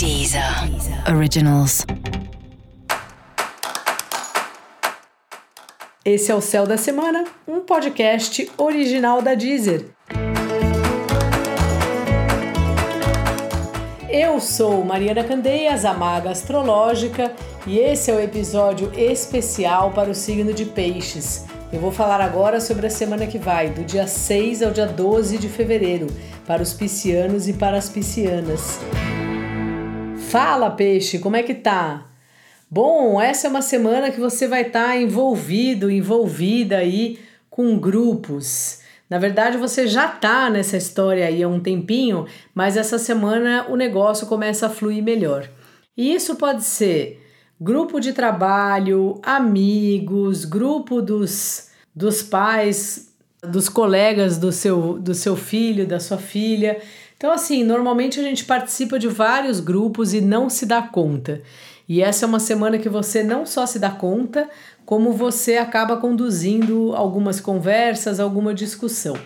Deezer Originals. Esse é o Céu da Semana, um podcast original da Deezer. Eu sou Mariana Candeias, a maga astrológica, e esse é o episódio especial para o signo de Peixes. Eu vou falar agora sobre a semana que vai, do dia 6 ao dia 12 de fevereiro, para os piscianos e para as piscianas. Fala, peixe, como é que tá? Bom, essa é uma semana que você vai estar tá envolvido, envolvida aí com grupos. Na verdade, você já tá nessa história aí há um tempinho, mas essa semana o negócio começa a fluir melhor. E isso pode ser grupo de trabalho, amigos, grupo dos, dos pais, dos colegas do seu, do seu filho, da sua filha. Então, assim, normalmente a gente participa de vários grupos e não se dá conta. E essa é uma semana que você não só se dá conta, como você acaba conduzindo algumas conversas, alguma discussão.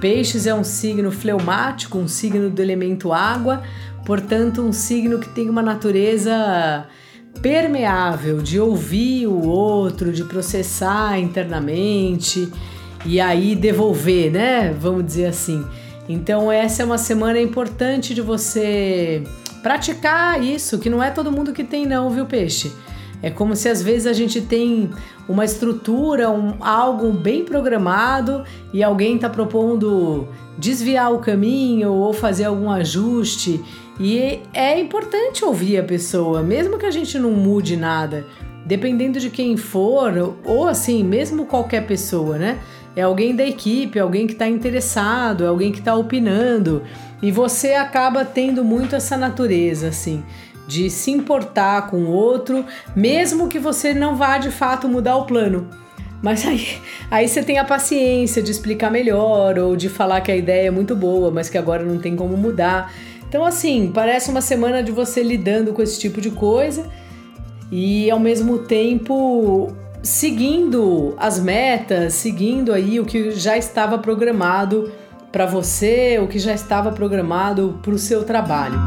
Peixes é um signo fleumático, um signo do elemento água, portanto, um signo que tem uma natureza permeável de ouvir o outro, de processar internamente e aí devolver, né? Vamos dizer assim. Então, essa é uma semana importante de você praticar isso, que não é todo mundo que tem, não, viu, peixe? É como se às vezes a gente tem uma estrutura, um, algo bem programado e alguém está propondo desviar o caminho ou fazer algum ajuste. E é importante ouvir a pessoa, mesmo que a gente não mude nada, dependendo de quem for, ou assim, mesmo qualquer pessoa, né? É alguém da equipe, alguém que está interessado, é alguém que está opinando. E você acaba tendo muito essa natureza, assim de se importar com o outro, mesmo que você não vá de fato mudar o plano. Mas aí, aí você tem a paciência de explicar melhor ou de falar que a ideia é muito boa, mas que agora não tem como mudar. Então, assim, parece uma semana de você lidando com esse tipo de coisa e ao mesmo tempo seguindo as metas, seguindo aí o que já estava programado para você, o que já estava programado para o seu trabalho.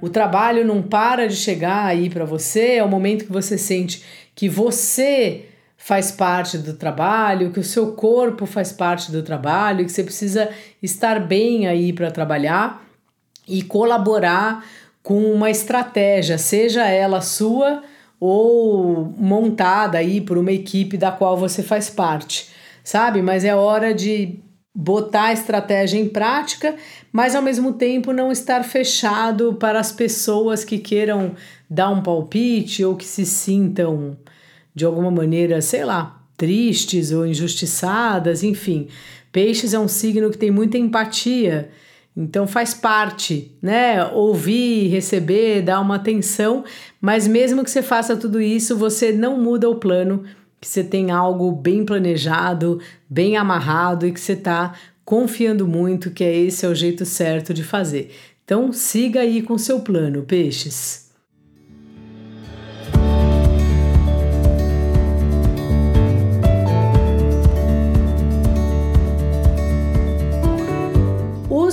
O trabalho não para de chegar aí para você, é o momento que você sente que você faz parte do trabalho, que o seu corpo faz parte do trabalho, que você precisa estar bem aí para trabalhar e colaborar com uma estratégia, seja ela sua ou montada aí por uma equipe da qual você faz parte, sabe? Mas é hora de botar a estratégia em prática, mas ao mesmo tempo não estar fechado para as pessoas que queiram dar um palpite ou que se sintam de alguma maneira, sei lá, tristes ou injustiçadas, enfim. Peixes é um signo que tem muita empatia, então faz parte, né? Ouvir, receber, dar uma atenção, mas mesmo que você faça tudo isso, você não muda o plano que você tem algo bem planejado, bem amarrado e que você está confiando muito que é esse é o jeito certo de fazer. Então siga aí com seu plano, peixes.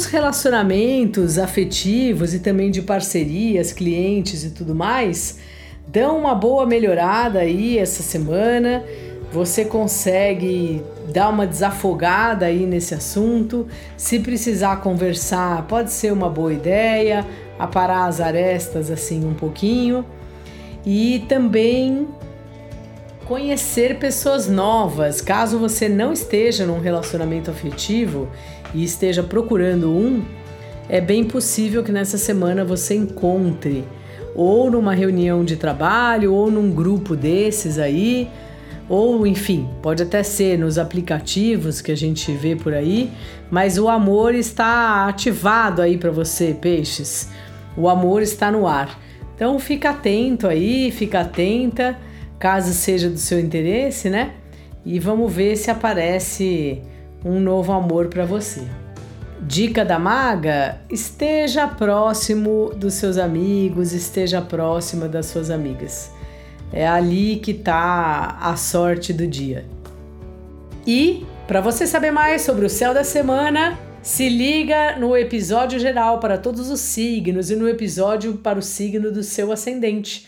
Os relacionamentos afetivos e também de parcerias, clientes e tudo mais dão uma boa melhorada aí essa semana. Você consegue dar uma desafogada aí nesse assunto. Se precisar conversar, pode ser uma boa ideia, aparar as arestas assim um pouquinho. E também conhecer pessoas novas. Caso você não esteja num relacionamento afetivo e esteja procurando um, é bem possível que nessa semana você encontre ou numa reunião de trabalho, ou num grupo desses aí, ou enfim, pode até ser nos aplicativos que a gente vê por aí, mas o amor está ativado aí para você, peixes. O amor está no ar. Então fica atento aí, fica atenta, caso seja do seu interesse, né? E vamos ver se aparece um novo amor para você. Dica da maga: esteja próximo dos seus amigos, esteja próxima das suas amigas. É ali que tá a sorte do dia. E para você saber mais sobre o céu da semana, se liga no episódio geral para todos os signos e no episódio para o signo do seu ascendente.